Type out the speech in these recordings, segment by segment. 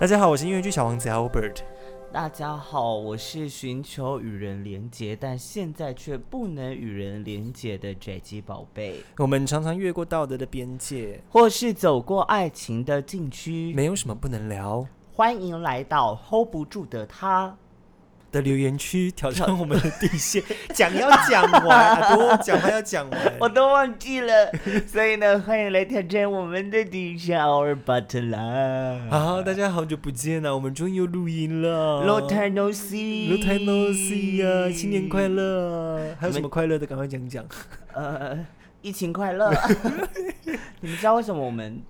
大家好，我是音乐剧小王子 Albert。大家好，我是寻求与人连结，但现在却不能与人连结的宅基宝贝，我们常常越过道德的边界，或是走过爱情的禁区，没有什么不能聊。欢迎来到 hold 不住的他。的留言区挑战我们的底线，讲要讲完，耳朵 讲话要讲完，我都忘记了。所以呢，欢迎来挑战我们的底线，Our Butler。好，大家好久不见了，我们终于又录音了，Long time no see，Long time no see 啊，新年快乐！还有什么快乐的，赶快讲讲。呃，疫情快乐。你们知道为什么我们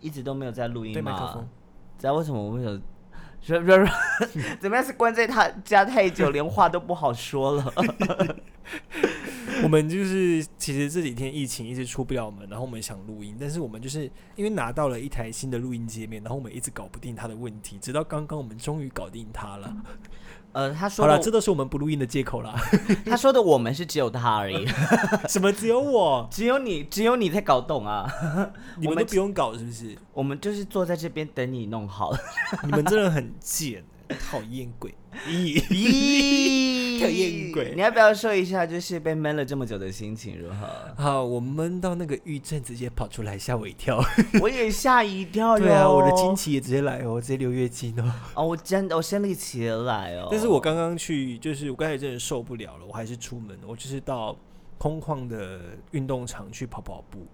一直都没有在录音吗？知道为什么我们有？说说说，怎么样？是关在他家太久，连话都不好说了。我们就是其实这几天疫情一直出不了门，然后我们想录音，但是我们就是因为拿到了一台新的录音界面，然后我们一直搞不定它的问题，直到刚刚我们终于搞定它了。呃，他说好了，这都是我们不录音的借口啦。他说的我们是只有他而已，什么只有我？只有你，只有你在搞懂啊！你们都不用搞是不是？我们就是坐在这边等你弄好。你们真的很贱。讨厌鬼，咦，讨厌鬼！你要不要说一下，就是被闷了这么久的心情如何？好，我闷到那个郁症直接跑出来，吓我一跳。我也吓一跳对啊，我的经期也直接来哦，直接流月经哦。哦，我真的，我生理期来哦。但是我刚刚去，就是我刚才真的受不了了，我还是出门，我就是到空旷的运动场去跑跑步。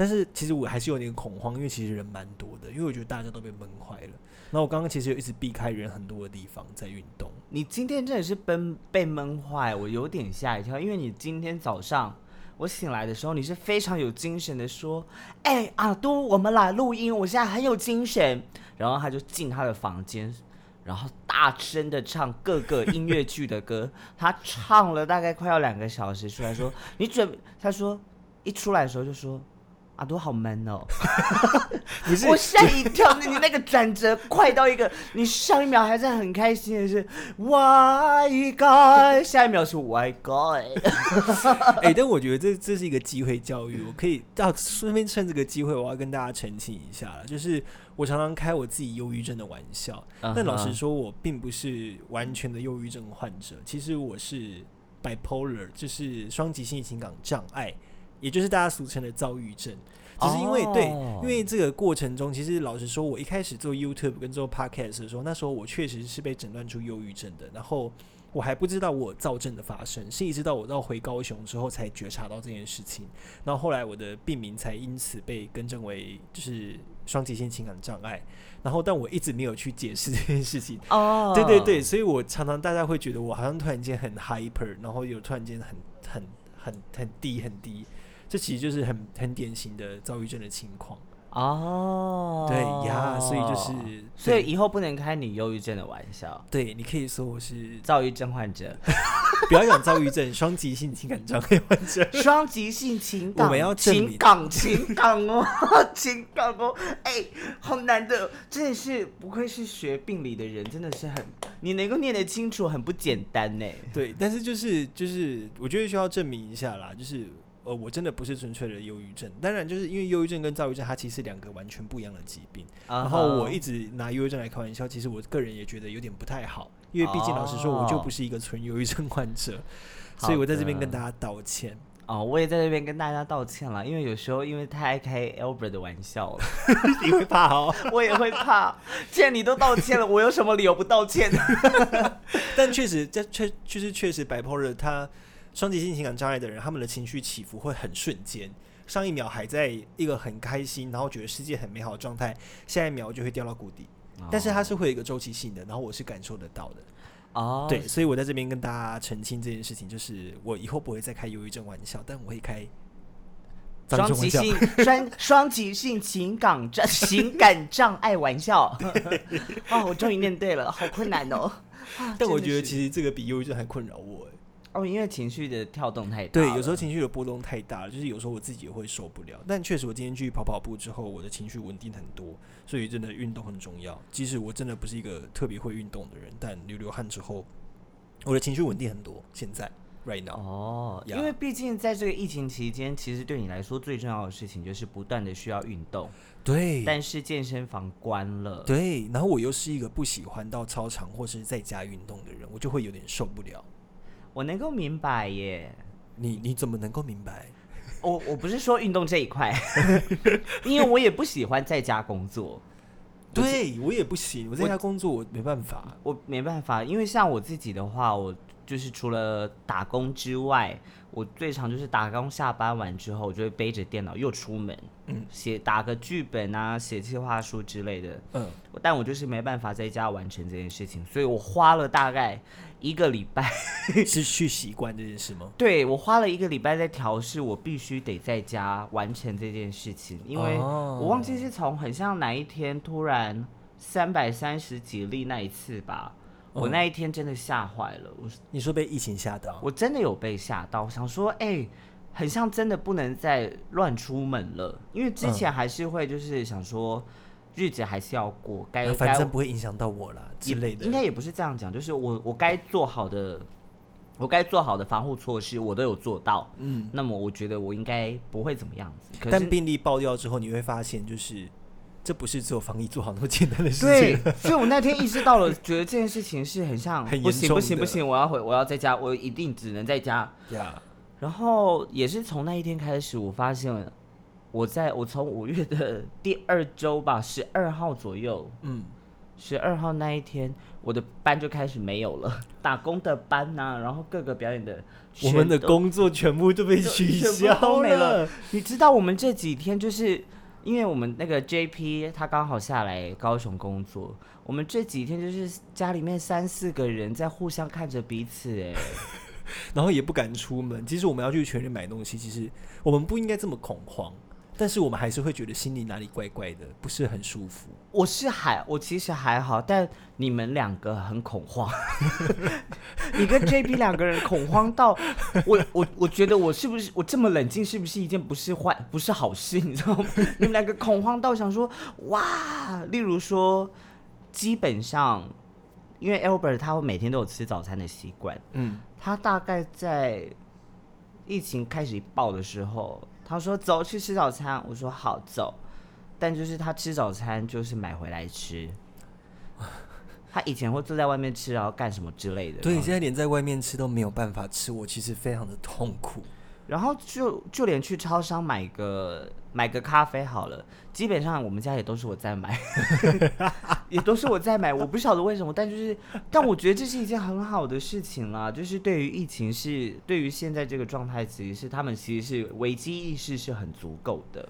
但是其实我还是有点恐慌，因为其实人蛮多的，因为我觉得大家都被闷坏了。那我刚刚其实有一直避开人很多的地方在运动。你今天真的是奔被闷坏，我有点吓一跳。因为你今天早上我醒来的时候，你是非常有精神的说：“哎，阿都，我们来录音，我现在很有精神。”然后他就进他的房间，然后大声的唱各个音乐剧的歌。他唱了大概快要两个小时，出来说：“你准？”他说一出来的时候就说。耳朵好闷哦，不是我吓一跳，你那个转折快到一个，你上一秒还在很开心的是 Why God，下一秒是 Why God。哎，但我觉得这这是一个机会教育，我可以到顺便趁这个机会，我要跟大家澄清一下了，就是我常常开我自己忧郁症的玩笑，但老实说，我并不是完全的忧郁症患者，其实我是 bipolar，就是双极性情感障碍。也就是大家俗称的躁郁症，只是因为对，因为这个过程中，其实老实说，我一开始做 YouTube 跟做 Podcast 的时候，那时候我确实是被诊断出忧郁症的，然后我还不知道我躁症的发生，是一直到我到回高雄之后才觉察到这件事情，然后后来我的病名才因此被更正为就是双极性情感障碍，然后但我一直没有去解释这件事情哦，对对对，所以我常常大家会觉得我好像突然间很 hyper，然后又突然间很很很很低很低。这其实就是很很典型的躁郁症的情况哦，对呀，所以就是，所以以后不能开你忧郁症的玩笑。对你可以说我是躁郁症患者，不要讲躁郁症，双极性情感障碍患者，双极性情感，我们要情感情感哦，情感哦，哎，好难的，真的是不愧是学病理的人，真的是很，你能够念得清楚，很不简单呢。对，但是就是就是，我觉得需要证明一下啦，就是。呃，我真的不是纯粹的忧郁症，当然就是因为忧郁症跟躁郁症它其实两个完全不一样的疾病。然后我一直拿忧郁症来开玩笑，其实我个人也觉得有点不太好，因为毕竟老实说，我就不是一个纯忧郁症患者，所以我在这边跟大家道歉。哦，我也在这边跟大家道歉了，因为有时候因为太爱开 Albert 的玩笑了，你会怕哦，我也会怕。既然你都道歉了，我有什么理由不道歉？但确实，这确就是确实摆破了他。双极性情感障碍的人，他们的情绪起伏会很瞬间，上一秒还在一个很开心，然后觉得世界很美好的状态，下一秒就会掉到谷底。但是它是会有一个周期性的，然后我是感受得到的。哦，对，所以我在这边跟大家澄清这件事情，就是我以后不会再开忧郁症玩笑，但我会开双极性双双极性情感障情感障碍玩笑。哦，我终于念对了，好困难哦。啊但我觉得其实这个比忧郁症还困扰我哎。哦，因为情绪的跳动太大对，有时候情绪的波动太大了，就是有时候我自己也会受不了。但确实，我今天去跑跑步之后，我的情绪稳定很多，所以真的运动很重要。即使我真的不是一个特别会运动的人，但流流汗之后，我的情绪稳定很多。现在，right now，、哦，呀因为毕竟在这个疫情期间，其实对你来说最重要的事情就是不断的需要运动，对，但是健身房关了。对，然后我又是一个不喜欢到操场或是在家运动的人，我就会有点受不了。我能够明白耶。你你怎么能够明白？我我不是说运动这一块，因为我也不喜欢在家工作。对我也不行，我在家工作我没办法。我没办法，因为像我自己的话，我就是除了打工之外，我最常就是打工下班完之后，我就会背着电脑又出门，嗯写打个剧本啊，写计划书之类的。嗯，但我就是没办法在家完成这件事情，所以我花了大概一个礼拜，是去习惯这件事吗？对我花了一个礼拜在调试，我必须得在家完成这件事情，因为哦我忘记是从很像哪一天突然三百三十几例那一次吧，我嗯那一天真的吓坏了，我你说被疫情吓到？我真的有被吓到，我想说，哎、很像真的不能再乱出门了，因为之前还是会就是想说，日子还是要过，该呃反正不会影响到我啦之类的。应该也不是这样讲，就是我我该做好的，我该做好的防护措施我都有做到，嗯，那么我觉得我应该不会怎么样子。但病例爆掉之后，你会发现，就是这不是只有防疫做好那么简单的事情对情。所以我那天意识到了，觉得这件事情是很像，很不行严重的不行不行，我要回我要在家，我一定只能在家。呀，然后也是从那一天开始，我发现我在我从五月的第二周吧，十二号左右，嗯，十二号那一天，我的班就开始没有了，打工的班呐、然后各个表演的，我们的工作全部都被取消了了。你知道我们这几天就是因为我们那个 JP 他刚好下来高雄工作，我们这几天就是家里面三四个人在互相看着彼此，哎，然后也不敢出门。其实我们要去全联买东西，其实我们不应该这么恐慌，但是我们还是会觉得心里哪里怪怪的，不是很舒服。我是还我其实还好，但你们两个很恐慌，你跟 JB 两个人恐慌到我我我觉得我是不是我这么冷静是不是一件不是坏不是好事，你知道吗？你们两个恐慌到想说哇，例如说基本上因为 Albert 他会每天都有吃早餐的习惯，嗯，他大概在疫情开始爆的时候，他说走去吃早餐，我说好走，但就是他吃早餐就是买回来吃。他以前会坐在外面吃，然后干什么之类的。对，现在连在外面吃都没有办法吃，我其实非常的痛苦。然后就就连去超商买个买个咖啡好了，基本上我们家也都是我在买，也都是我在买。我不晓得为什么，但就是，但我觉得这是一件很好的事情啦。就是对于疫情是，对于现在这个状态，其实是他们其实是危机意识是很足够的。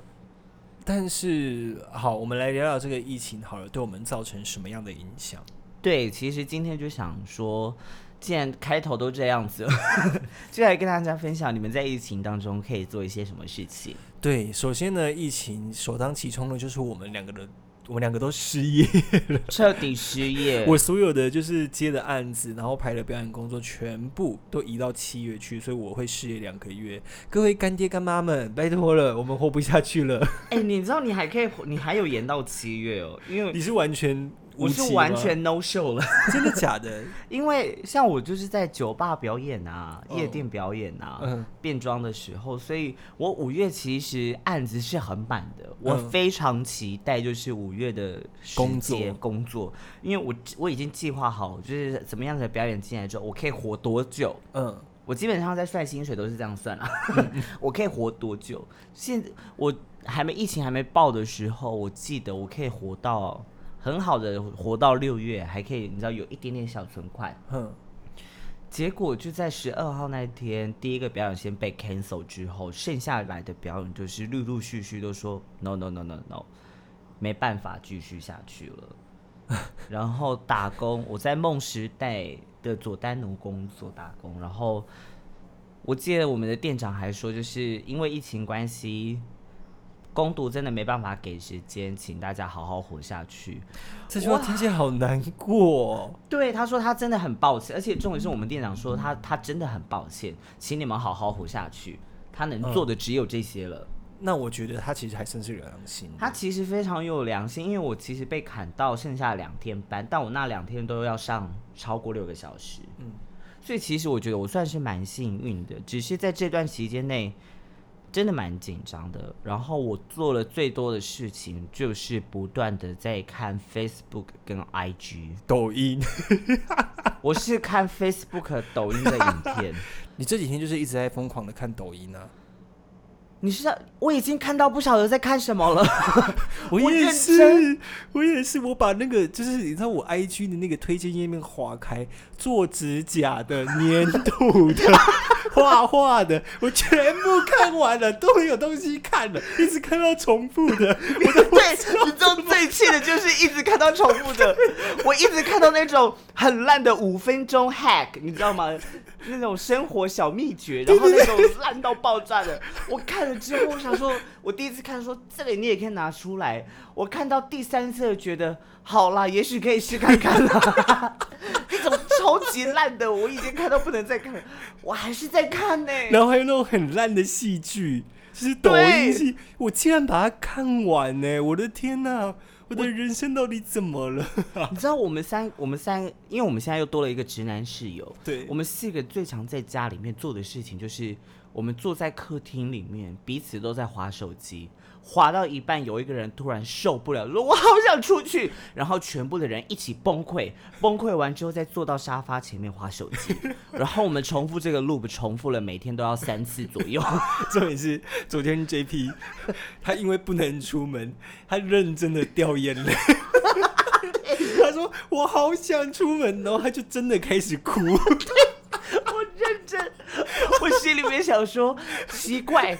但是好，我们来聊聊这个疫情好了，对我们造成什么样的影响？对，其实今天就想说，既然开头都这样子了，就来跟大家分享你们在疫情当中可以做一些什么事情。对，首先呢，疫情首当其冲的就是我们两个的，我们两个都失业了。彻底失业。我所有的就是接的案子，然后排的表演工作，全部都移到七月去，所以我会失业两个月。各位干爹干妈们，拜托了，我们活不下去了。哎、你知道你还可以，你还有延到七月哦，因为你是完全无我是完全 no show 了，真的假的？因为像我就是在酒吧表演啊、哦夜店表演啊、嗯。变装的时候，所以我五月其实案子是很满的，我嗯。非常期待就是五月的时工作工作，因为我我已经计划好，就是怎么样的表演进来之后，我可以活多久。嗯，我基本上在算薪水都是这样算啊，我可以活多久？现我还没疫情还没爆的时候，我记得我可以活到很好的活到六月，还可以你知道有一点点小存款。哼，结果就在十二号那天，第一个表演先被 cancel 之后，剩下来的表演就是陆陆续续都说 no no no no no，没办法继续下去了。然后打工，我在梦时代的佐丹奴工作打工，然后我记得我们的店长还说，就是因为疫情关系，攻读真的没办法给时间，请大家好好活下去。这句话听起来好难过、哦。对，他说他真的很抱歉，而且重点是我们店长说他他真的很抱歉，请你们好好活下去。他能做的只有这些了。那我觉得他其实还算是有良心。他其实非常有良心，因为我其实被砍到剩下两天班，但我那两天都要上超过六个小时。嗯，所以其实我觉得我算是蛮幸运的，只是在这段期间内真的蛮紧张的。然后我做了最多的事情就是不断的在看 Facebook 跟 IG。抖音，我是看 Facebook、抖音的影片。你这几天就是一直在疯狂的看抖音啊？你是我已经看到不晓得在看什么了。我也是真，我也是，我把那个就是你知道我 IG 的那个推荐页面划开，做指甲的、粘土的、画画的，我全部看完了，都没有东西看了，一直看到重复的，我都不对，知道你知道最气的就是一直看到重复的，我一直看到那种很烂的五分钟 hack，你知道吗？那种生活小秘诀，然后那种烂到爆炸的，我看了之后，我想说，我第一次看说这个你也可以拿出来，我看到第三次觉得好啦，也许可以试看看啦。那种超级烂的，我已经看到不能再看了，我还是在看呢、然后还有那种很烂的戏剧，就是抖音戏，我竟然把它看完呢！我的天哪，我的人生到底怎么了？你知道我们三，我们三，因为我们现在又多了一个直男室友，对我们四个最常在家里面做的事情就是，我们坐在客厅里面，彼此都在划手机，划到一半，有一个人突然受不了，说：“我好想出去。”然后全部的人一起崩溃，崩溃完之后再坐到沙发前面划手机，然后我们重复这个 loop，重复了每天都要三次左右。重点是昨天 JP 他因为不能出门，他认真的掉眼泪。他说我好想出门，然后他就真的开始哭。我认真，我心里面想说，奇怪，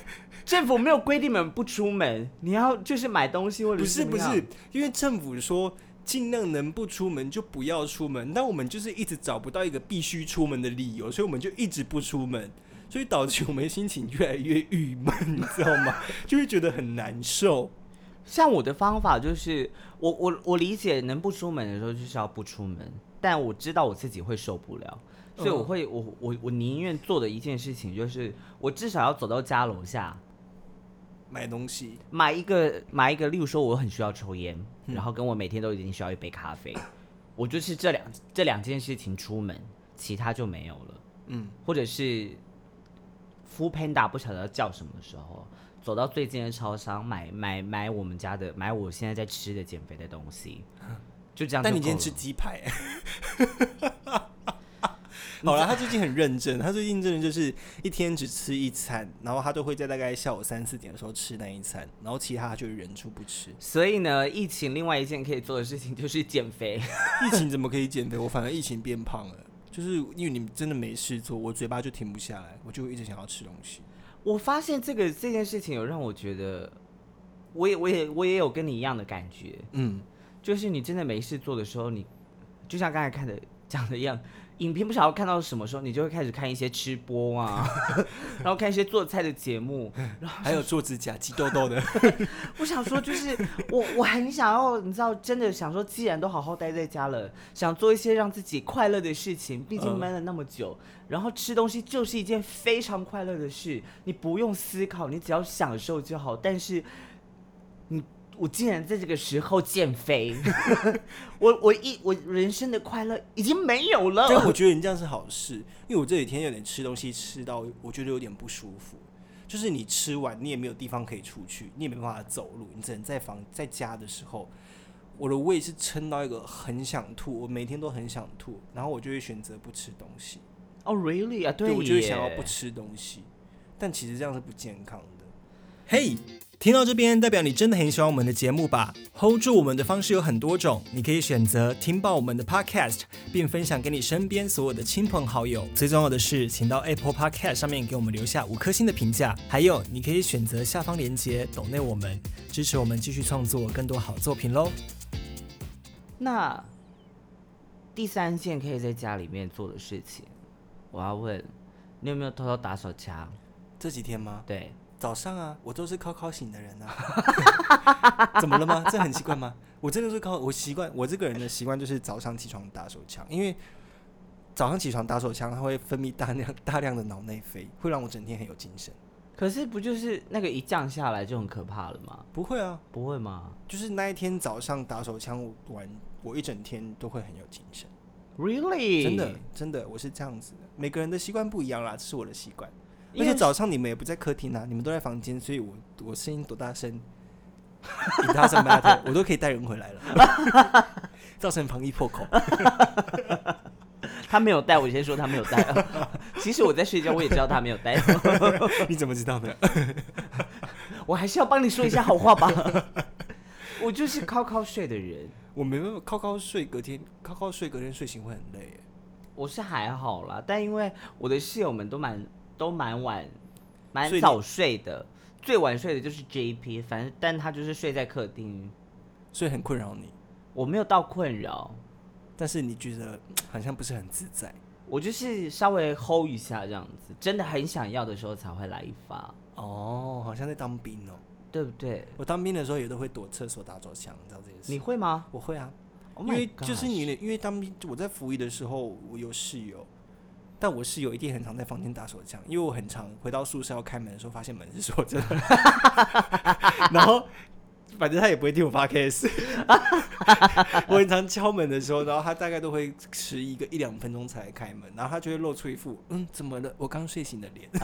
政府没有规定你们不出门，你要就是买东西或者不是不是，因为政府说尽量能不出门就不要出门，但我们就是一直找不到一个必须出门的理由，所以我们就一直不出门，所以导致我们心情越来越郁闷，你知道吗？就会觉得很难受。像我的方法就是，我我我理解能不出门的时候就是要不出门，但我知道我自己会受不了，所以我会我我我宁愿做的一件事情就是，我至少要走到家楼下买东西，买一个买一个，例如说我很需要抽烟，然后跟我每天都已经需要一杯咖啡，我就是这两这两件事情出门，其他就没有了。嗯，或者是 o Panda 不晓得要叫什么的时候，走到最近的超商买买买我们家的买我现在在吃的减肥的东西，就这样就。但你今天吃鸡排、好了，他最近很认真，他最近真的就是一天只吃一餐，然后他都会在大概下午三四点的时候吃那一餐，然后其他他就忍住不吃。所以呢，疫情另外一件可以做的事情就是减肥。疫情怎么可以减肥？我反而疫情变胖了，就是因为你们真的没事做，我嘴巴就停不下来，我就一直想要吃东西。我发现这个这件事情有让我觉得，我也我也我也有跟你一样的感觉，嗯，就是你真的没事做的时候，你就像刚才看的讲的一样，影片不晓得看到什么时候，你就会开始看一些吃播啊，然后看一些做菜的节目。还有做指甲、挤痘痘的。我想说，就是我我很想要，你知道，真的想说，既然都好好待在家了，想做一些让自己快乐的事情。毕竟嗯闷了那么久，然后吃东西就是一件非常快乐的事，你不用思考，你只要享受就好。但是你。我竟然在这个时候减肥，我我一我人生的快乐已经没有了。但我觉得你这样是好事，因为我这几天有点吃东西吃到，我觉得有点不舒服。就是你吃完，你也没有地方可以出去，你也没办法走路，你只能在房在家的时候，我的胃是撑到一个很想吐，我每天都很想吐，然后我就会选择不吃东西。哦、r e a l l y 啊，对我就会想要不吃东西，但其实这样是不健康的。嘿、听到这边，代表你真的很喜欢我们的节目吧？hold 住我们的方式有很多种，你可以选择听爆我们的 podcast，并分享给你身边所有的亲朋好友。最重要的是，请到 Apple Podcast 上面给我们留下五颗星的评价。还有，你可以选择下方链接抖内我们，支持我们继续创作更多好作品喽。那第三件可以在家里面做的事情，我要问，你有没有偷偷打手枪？这几天吗？对，早上啊，我都是靠靠醒的人啊。怎么了吗？这很奇怪吗？我真的是靠我习惯，我这个人的习惯就是早上起床打手枪，因为早上起床打手枪，它会分泌大量 大量的脑内啡，会让我整天很有精神。可是不就是那个一降下来就很可怕了吗？不会啊，不会吗就是那一天早上打手枪玩，我一整天都会很有精神。？Really？真的，真的，我是这样子的。每个人的习惯不一样啦，这是我的习惯。因为而且早上你们也不在客厅啊，你们都在房间，所以我我声音多大声，it doesn't matter，我都可以带人回来了，造成防疫破口。他没有带，我先说他没有带。其实我在睡觉，我也知道他没有带。你怎么知道的？我还是要帮你说一下好话吧。我就是靠靠睡的人，我没办法靠靠睡，隔天靠靠睡，隔天睡醒会很累。我是还好啦，但因为我的室友们都蛮都蛮晚，蛮早睡的，最晚睡的就是 JP，反正但他就是睡在客厅，所以很困扰你，我没有到困扰，但是你觉得好像不是很自在。我就是稍微 hold 一下这样子，真的很想要的时候才会来一发，哦，好像在当兵哦。对不对？我当兵的时候也都会躲厕所打手枪，你知道这件事？你会吗？我会啊。Oh 因为就是你因为当兵我在服役的时候，我有室友，但我室友一定很常在房间打手枪，因为我很常回到宿舍要开门的时候，发现门是锁着的，然后反正他也不会听我发 case，我很常敲门的时候，然后他大概都会迟一个一两分钟才开门，然后他就会露出一副嗯怎么了，我刚睡醒的脸。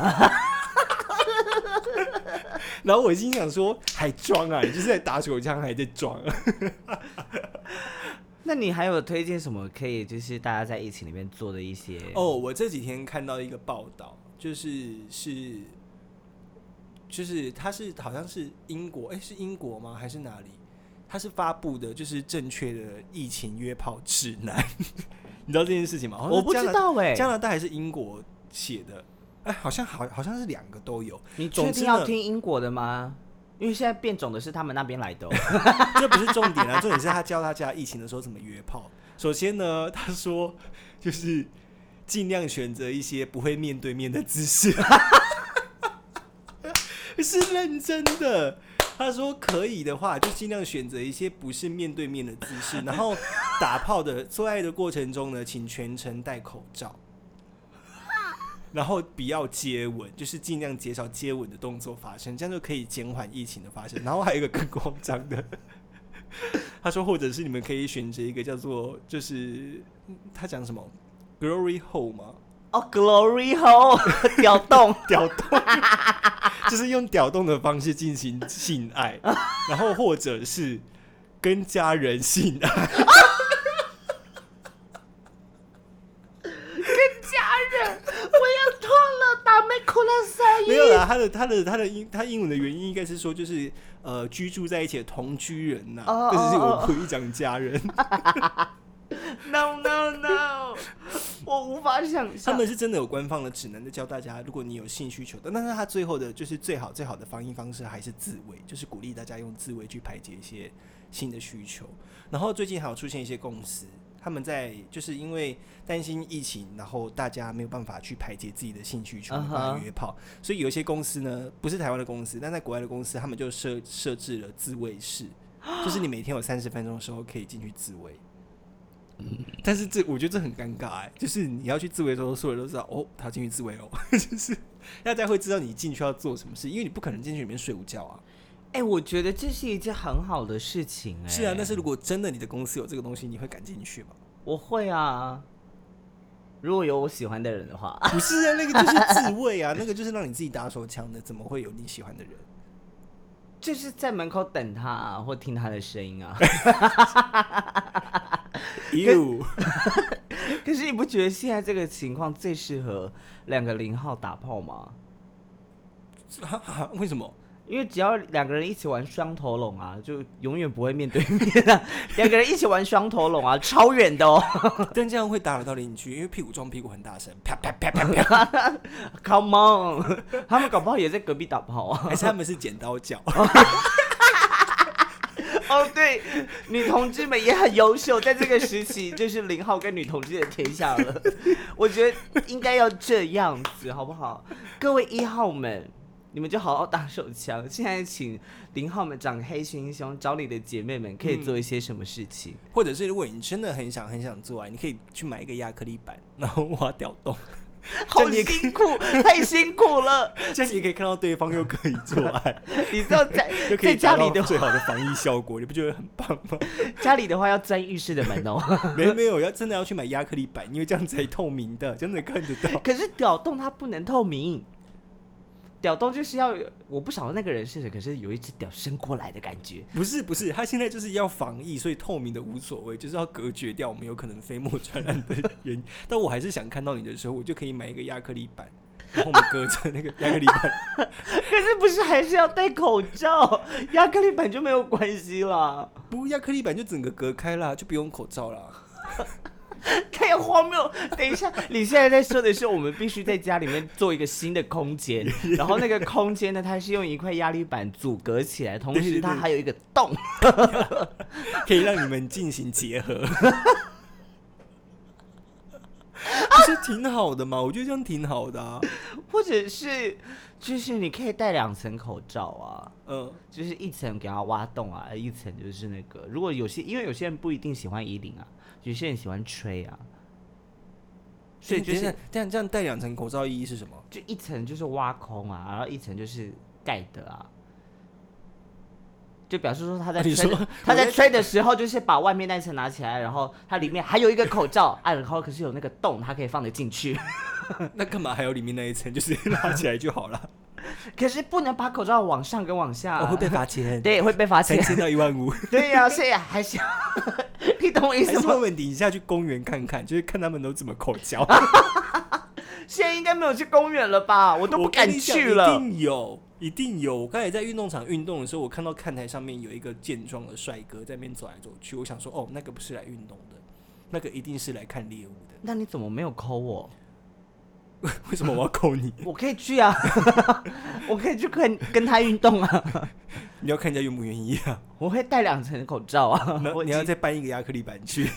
然后我心想说，还装啊？你就是在打手枪，还在装、那你还有推荐什么可以就是大家在疫情里面做的一些？哦，我这几天看到一个报道，就是是，就是他是好像是英国，哎、是英国吗？还是哪里？他是发布的，就是正确的疫情约炮指南。你知道这件事情吗？我不知道哎、加拿大还是英国写的？哎、好像好好像是两个都有。你确定要听英国的吗？因为现在变种的是他们那边来的哦、这不是重点啊，重点是他教大家疫情的时候怎么约炮。首先呢，他说就是尽量选择一些不会面对面的姿势，是认真的。他说可以的话，就尽量选择一些不是面对面的姿势，然后打炮的做爱的过程中呢，请全程戴口罩。然后不要接吻，就是尽量减少接吻的动作发生，这样就可以减缓疫情的发生。然后还有一个更夸张的，他说，或者是你们可以选择一个叫做，就是嗯他讲什么 glory hole 吗？哦、g l o r y hole，屌动，屌动，就是用屌动的方式进行性爱，然后或者是跟家人性爱。家人，我要痛了，打没哭了声没有啦，他的他的他的英他英文的原因应该是说，就是呃居住在一起的同居人呐、哦但是哦我故意讲家人。No no no，我无法想象他象。们是真的有官方的指南在教大家，如果你有性需求的，但是他最后的就是最好最好的防疫方式还是自慰，就是鼓励大家用自慰去排解一些性的需求。然后最近还有出现一些公司，他们在就是因为担心疫情，然后大家没有办法去排解自己的性需求，嗯没办法哼约炮，所以有一些公司呢，不是台湾的公司，但在国外的公司，他们就设设置了自慰室，就是你每天有三十分钟的时候可以进去自慰。但是这我觉得这很尴尬哎，就是你要去自慰的时候，所有人都知道哦，他进去自慰哦，就是大家会知道你进去要做什么事，因为你不可能进去里面睡午觉啊。哎、我觉得这是一件很好的事情、哎，是啊，但是如果真的你的公司有这个东西，你会敢进去吗？我会啊，如果有我喜欢的人的话，不是啊，那个就是自 慰啊，那个就是让你自己打手枪的，怎么会有你喜欢的人？就是在门口等他、啊，或听他的声音啊。you，，可是你不觉得现在这个情况最适合两个零号打炮吗？为什么？因为只要两个人一起玩双头龙啊，就永远不会面对面啊。两个人一起玩双头龙啊，超远的哦。但这样会打扰到邻居，因为屁股撞屁股很大声，啪啪啪啪啪，Come on，他们搞不好也在隔壁打炮啊。还是他们是剪刀脚？哦，对，女同志们也很优秀，在这个时期就是零号跟女同志的天下了。我觉得应该要这样子，好不好？各位一号们，你们就好好打手枪。现在请零号们长黑心胸，找你的姐妹们可以做一些什么事情？或者是如果你真的很想很想做爱，你可以去买一个亚克力板，然后挖掉洞，好辛苦，太辛苦了。这样你可以看到对方又可以做爱，你知道在在家里的，最好的防疫效果，你不觉得很棒吗？家里的话要钻浴室的门哦。没有没有，要真的要去买亚克力板，因为这样才透明的，真的看得到。可是屌洞它不能透明，屌洞就是要我不晓得那个人是谁，可是有一只屌伸过来的感觉。不是不是，他现在就是要防疫，所以透明的无所谓，就是要隔绝掉我们有可能飞沫传染的原因。但我还是想看到你的时候，我就可以买一个亚克力板，然后我们隔着那个亚克力板。可是不是还是要戴口罩？亚克力板就没有关系啦。不，亚克力板就整个隔开啦，就不用口罩啦。太荒谬！等一下，你现在在说的是我们必须在家里面做一个新的空间，然后那个空间呢，它是用一块压力板阻隔起来，同时它还有一个洞。可以让你们进行结合，不是挺好的吗？我觉得这样挺好的啊。或者是就是你可以戴两层口罩啊，嗯，就是一层给它挖洞啊，一层就是那个。如果有些因为有些人不一定喜欢衣领啊，有些人喜欢吹啊，所以就是这样这样戴两层口罩意义是什么？就一层就是挖空啊，然后一层就是盖的啊。就表示说他在吹他在吹的时候，就是把外面那层拿起来，然后它里面还有一个口罩，啊，然后可是有那个洞，它可以放得进去。那干嘛还有里面那一层？就是 拿起来就好了。可是不能把口罩往上跟往下、我，会被罚钱，对，会被罚钱三。千到一万五。对呀、所以还是要你懂我意思吗？是我们等一下去公园看看，就是看他们都怎么口交。现在应该没有去公园了吧？我都不敢去了。一定有，一定有。我刚才在运动场运动的时候，我看到看台上面有一个健壮的帅哥在那边走来走去，我想说，哦，那个不是来运动的，那个一定是来看猎物的。那你怎么没有扣我？为什么我要扣你？我可以去啊，我可以去跟跟他运动啊。你要看人家愿不愿意啊？我会戴两层口罩啊。那你要再搬一个亚克力板去。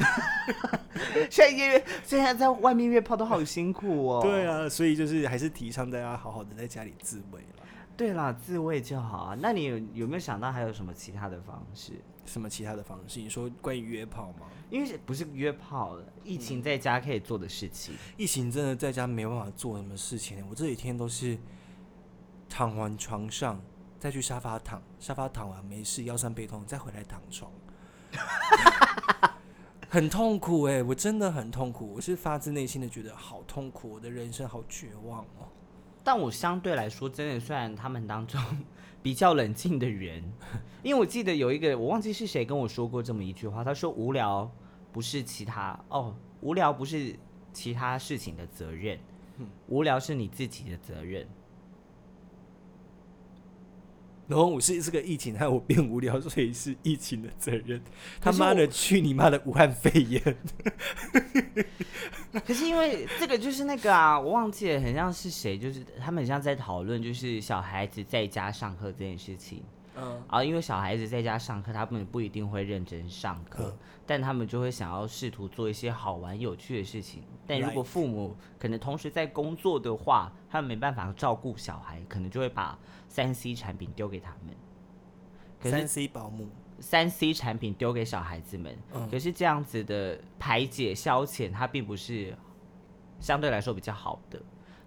现在约现在在外面约炮都好辛苦哦。对啊，所以就是还是提倡大家好好的在家里自慰了。对啦，自慰就好啊。那你有有没有想到还有什么其他的方式？什么其他的方式？你说关于约炮吗？因为不是约炮了，疫情在家可以做的事情。疫情真的在家没办法做什么事情，我这几天都是躺完床上，再去沙发躺，沙发躺完没事，腰酸背痛，再回来躺床，很痛苦哎、我真的很痛苦，我是发自内心的觉得好痛苦，我的人生好绝望哦。但我相对来说，真的算他们当中比较冷静的人，因为我记得有一个我忘记是谁跟我说过这么一句话，他说无聊不是其他哦，无聊不是其他事情的责任，无聊是你自己的责任。然后我是这个疫情害我变无聊，所以是疫情的责任。他妈的，去你妈的武汉肺炎！可是因为这个就是那个啊，我忘记了，很像是谁，就是他们很像在讨论，就是小孩子在家上课这件事情。嗯，啊，因为小孩子在家上课，他们不一定会认真上课嗯，但他们就会想要试图做一些好玩有趣的事情。但如果父母可能同时在工作的话，他们没办法照顾小孩，可能就会把三 C 产品丢给他们。可三是 C 保姆，三 C 产品丢给小孩子们，嗯可是这样子的排解消遣，它并不是相对来说比较好的，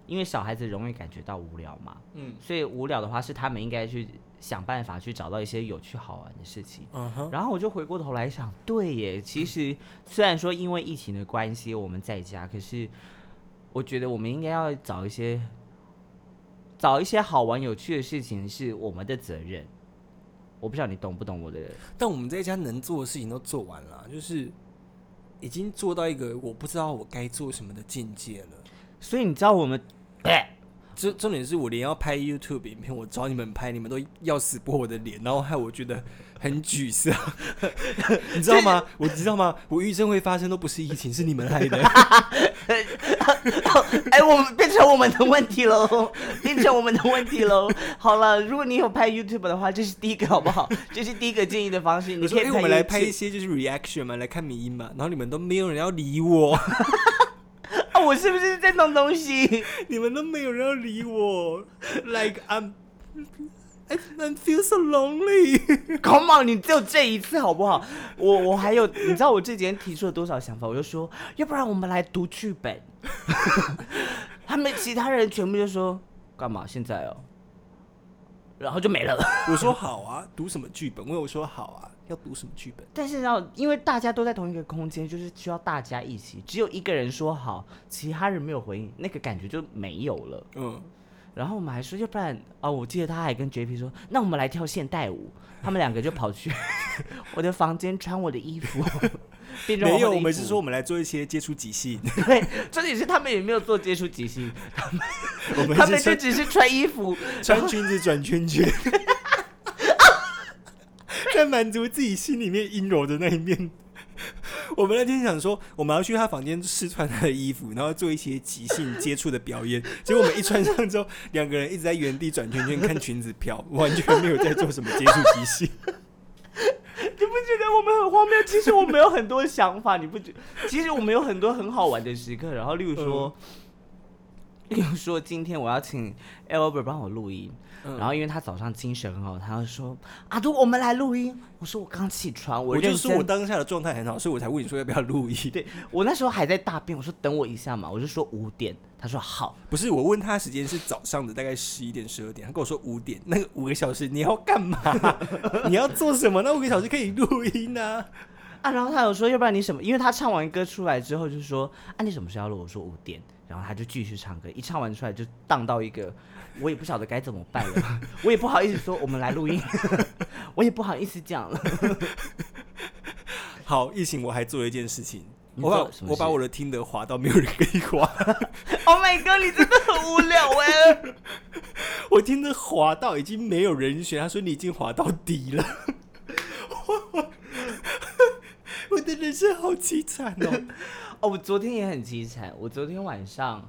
因为小孩子容易感觉到无聊嘛。嗯所以无聊的话，是他们应该去想办法去找到一些有趣好玩的事情。嗯哼，然后我就回过头来想，对耶，其实虽然说因为疫情的关系我们在家，可是我觉得我们应该要找一些找一些好玩有趣的事情是我们的责任。我不知道你懂不懂我的，但我们在家能做的事情都做完了，就是已经做到一个我不知道我该做什么的境界了。所以你知道我们，重重点是我连要拍 YouTube 影片，我找你们拍，你们都要死驳我的脸，然后害我觉得很沮丧，你知道吗？我知道吗？我抑郁症会发生都不是疫情，是你们害的。哎，我们变成我们的问题喽，变成我们的问题喽。好了，如果你有拍 YouTube 的话，这是第一个好不好？这是第一个建议的方式。你可以我们来拍一些就是 reaction 嘛，来看迷音嘛，然后你们都没有人要理我。啊，我是不是在弄东西？你们都没有人要理我，like I'm。I feel so lonely. Come on，你只有这一次好不好？我我还有，你知道我这几天提出了多少想法？我就说，要不然我们来读剧本。他们其他人全部就说，干嘛现在哦？然后就没了。我说好啊，读什么剧本？我有说好啊，要读什么剧本？但是要因为大家都在同一个空间，就是需要大家一起。只有一个人说好，其他人没有回应，那个感觉就没有了。嗯。然后我们还说，要不然哦，我记得他还跟 JP 说，那我们来跳现代舞。他们两个就跑去 我的房间穿我的衣服。没有，我们是说我们来做一些接触即兴。对，重点是他们也没有做接触即兴，他们他们就只是穿衣服、穿裙子转圈圈，在满足自己心里面阴柔的那一面。我们那天想说，我们要去他房间试穿他的衣服，然后做一些即兴接触的表演。结果我们一穿上之后，两个人一直在原地转圈圈看裙子飘，完全没有在做什么接触即兴。你不觉得我们很荒谬？其实我们有很多想法，你不觉？其实我们有很多很好玩的时刻。然后，例如说，例如说，今天我要请 Albert 帮我录音。然后因为他早上精神很好，他就说：“阿杜，我们来录音。”我说：“我刚起床，我就说我当下的状态很好，所以我才问你说要不要录音。”对我那时候还在大便，我说：“等我一下嘛。”我就说五点，他说好。不是我问他时间是早上的大概十一点十二点，他跟我说五点，那个五个小时你要干嘛？你要做什么？那五个小时可以录音呢？啊，然后他有说，要不然你什么？因为他唱完歌出来之后就说：“啊，你什么时候要录？”我说五点，然后他就继续唱歌，一唱完出来就荡到一个。我也不晓得该怎么办了，我也不好意思说我们来录音，我也不好意思讲了。好，疫情我还做了一件事情，我把我把我的听得滑到没有人可以滑。Oh my god，你真的很无聊哎！我听得滑到已经没有人选，他说你已经滑到底了。我的人生好凄惨哦！哦，我昨天也很凄惨，我昨天晚上。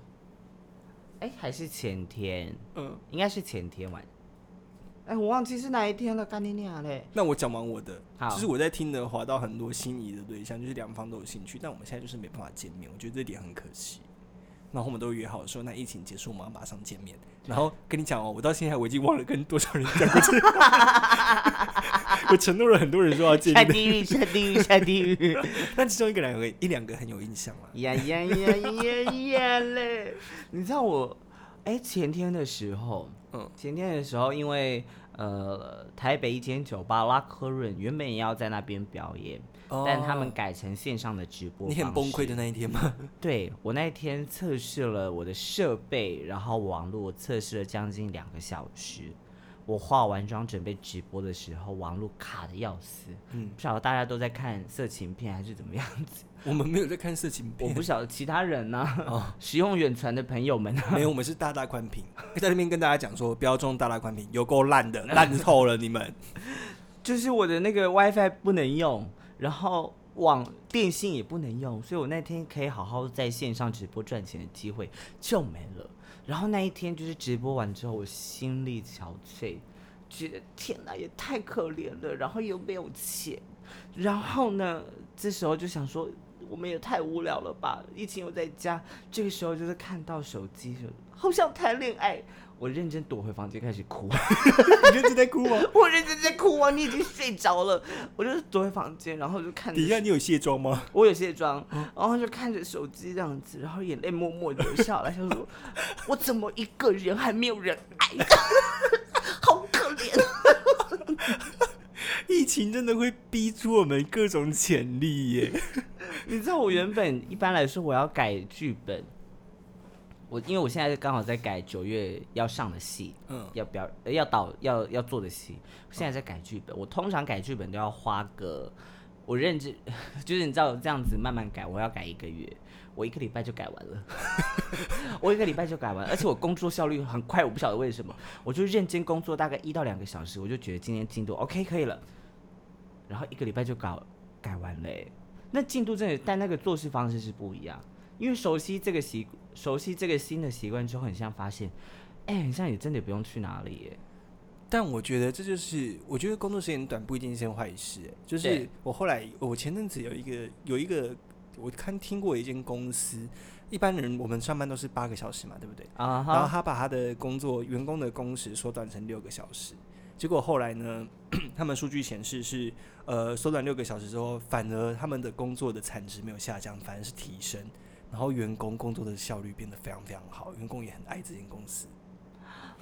哎，还是前天，嗯，应该是前天晚。哎，我忘记是哪一天了，干你娘嘞！那我讲完我的，就是我在听的，滑到很多心仪的对象，就是两方都有兴趣，但我们现在就是没办法见面，我觉得这点很可惜。然后我们都约好说，那疫情结束，我们要马上见面。然后跟你讲哦，我到现在我已经忘了跟多少人讲过这 我承诺了很多人说要见面。下地狱，下地狱，下地狱。但其中一个两个一两个很有印象了。呀呀呀呀呀嘞！你知道我，哎，前天的时候，嗯，前天的时候，因为呃，台北一间酒吧拉科润原本也要在那边表演。但他们改成线上的直播。你很崩溃的那一天吗？对我那一天测试了我的设备，然后网络测试了将近两个小时。我化完妆准备直播的时候，网络卡的要死。嗯，不晓得大家都在看色情片还是怎么样子。我们没有在看色情片。我不晓得其他人呢。哦，使用远传的朋友们。没有，我们是大大宽屏，在那边跟大家讲说，不要中大大宽屏有够烂的，烂透了你们。就是我的那个 WiFi 不能用。然后网电信也不能用，所以我那天可以好好在线上直播赚钱的机会就没了。然后那一天就是直播完之后，我心力憔悴，觉得天哪，也太可怜了。然后又没有钱，然后呢，这时候就想说，我们也太无聊了吧？疫情又在家，这个时候就是看到手机，好想谈恋爱。我认真躲回房间开始哭，你认真在哭吗？我认真在哭啊！你已经睡着了，我就躲回房间，然后就看。底下你有卸妆吗？我有卸妆，然后就看着手机这样子，然后眼泪默默流下来，想说：我怎么一个人还没有人爱？好可怜！疫情真的会逼出我们各种潜力耶！你知道我原本一般来说我要改剧本。我因为我现在刚好在改九月要上的戏，嗯，要表要导要要做的戏，现在在改剧本。我通常改剧本都要花个，我认真 就是你知道这样子慢慢改，我要改一个月，我一个礼拜就改完了，我一个礼拜就改完，而且我工作效率很快，我不晓得为什么，我就认真工作大概一到两个小时，我就觉得今天进度 OK 可以了，然后一个礼拜就搞改完嘞。那进度真的，但那个做事方式是不一样。因为熟悉这个习，熟悉这个新的习惯之后，很像发现，哎、很像也真的不用去哪里耶。但我觉得这就是，我觉得工作时间短不一定是件坏事、欸。就是我后来，我前阵子有一个有一个，我看听过一间公司，一般人我们上班都是八个小时嘛，对不对？啊然后，他把他的工作员工的工时缩短成六个小时，结果后来呢，他们数据显示是，呃，缩短六个小时之后，反而他们的工作的产值没有下降，反而是提升，然后员工工作的效率变得非常非常好，员工也很爱这间公司。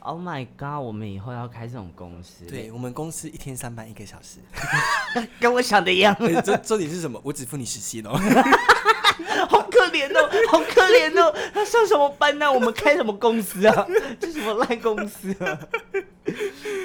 Oh my god！我们以后要开这种公司，对，我们公司一天三班一个小时，跟我想的一样，这重点是什么？我只付你时薪哦。好可怜哦，好可怜哦。他上什么班呢、我们开什么公司啊？这什么烂公司啊？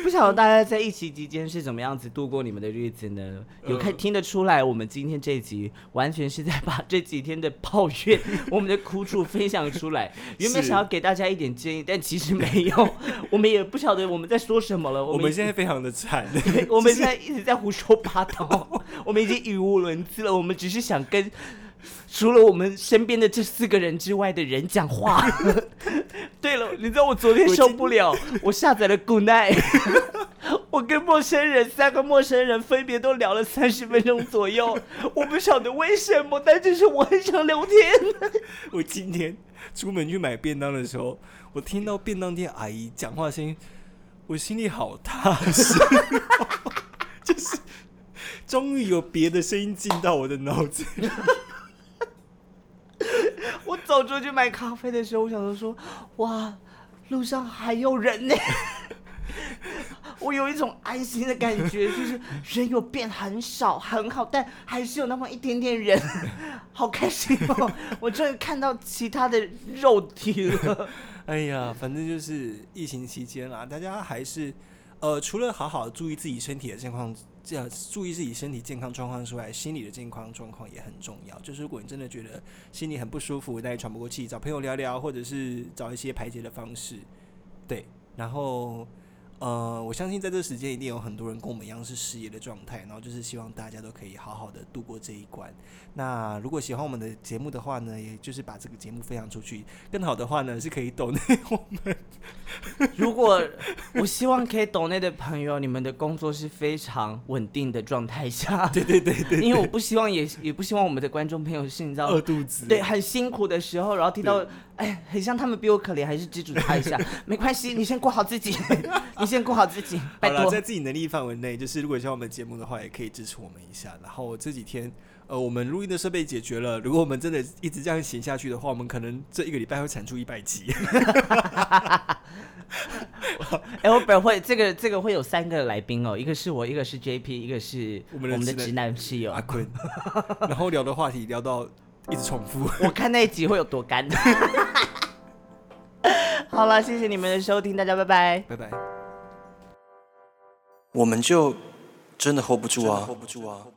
不晓得大家在疫情期间是怎么样子度过你们的日子呢？有看听得出来，我们今天这一集完全是在把这几天的抱怨、我们的苦楚分享出来。原本想要给大家一点建议，但其实没有，我们也不晓得我们在说什么了。我们们现在非常的惨，对 我们现在一直在胡说八道，我们已经语无伦次了。我们只是想跟除了我们身边的这四个人之外的人讲话。对了，你知道我昨天受不了，我下载了 Good Night，我跟陌生人三个陌生人分别都聊了三十分钟左右，我不晓得为什么，但就是我很想聊天。我今天出门去买便当的时候，我听到便当店阿姨讲话声音，我心里好踏实，就是终于有别的声音进到我的脑子里。我走出去买咖啡的时候，我想着说，哇，路上还有人呢。我有一种安心的感觉，就是 人有变很少，很好，但还是有那么一点点人，好开心哦！我终于看到其他的肉体了。哎呀，反正就是疫情期间啦，大家还是呃，除了好好注意自己身体的健康，这样注意自己身体健康状况之外，心理的健康状况也很重要。就是如果你真的觉得心里很不舒服，但也喘不过气，找朋友聊聊，或者是找一些排解的方式，对，然后。呃，我相信在这时间一定有很多人跟我们一样是失业的状态，然后就是希望大家都可以好好的度过这一关。那如果喜欢我们的节目的话呢，也就是把这个节目分享出去。更好的话呢，是可以抖内我们。如果我希望可以懂内的朋友，你们的工作是非常稳定的状态下，对对对对，因为我不希望也也不希望我们的观众朋友是你知道饿肚子。对，很辛苦的时候，然后听到，哎，很像他们比我可怜，还是支持他一下，没关系，你先过好自己，你先过好自己，拜托在。自己能力范围内，就是如果喜欢我们节目的话，也可以支持我们一下。然后这几天，呃，我们录音的设备解决了，如果我们真的一直这样闲下去的话，我们可能这一个礼拜会产出一百集。哎，我本会这个这个会有三个来宾哦，一个是我，一个是 JP，一个是我们的直男我们的直男室友阿。坤，然后聊的话题聊到一直重复。我看那一集会有多干。好了，谢谢你们的收听，大家拜拜。拜拜。我们就真的 hold 不住啊。hold 不住啊，hold 不住啊。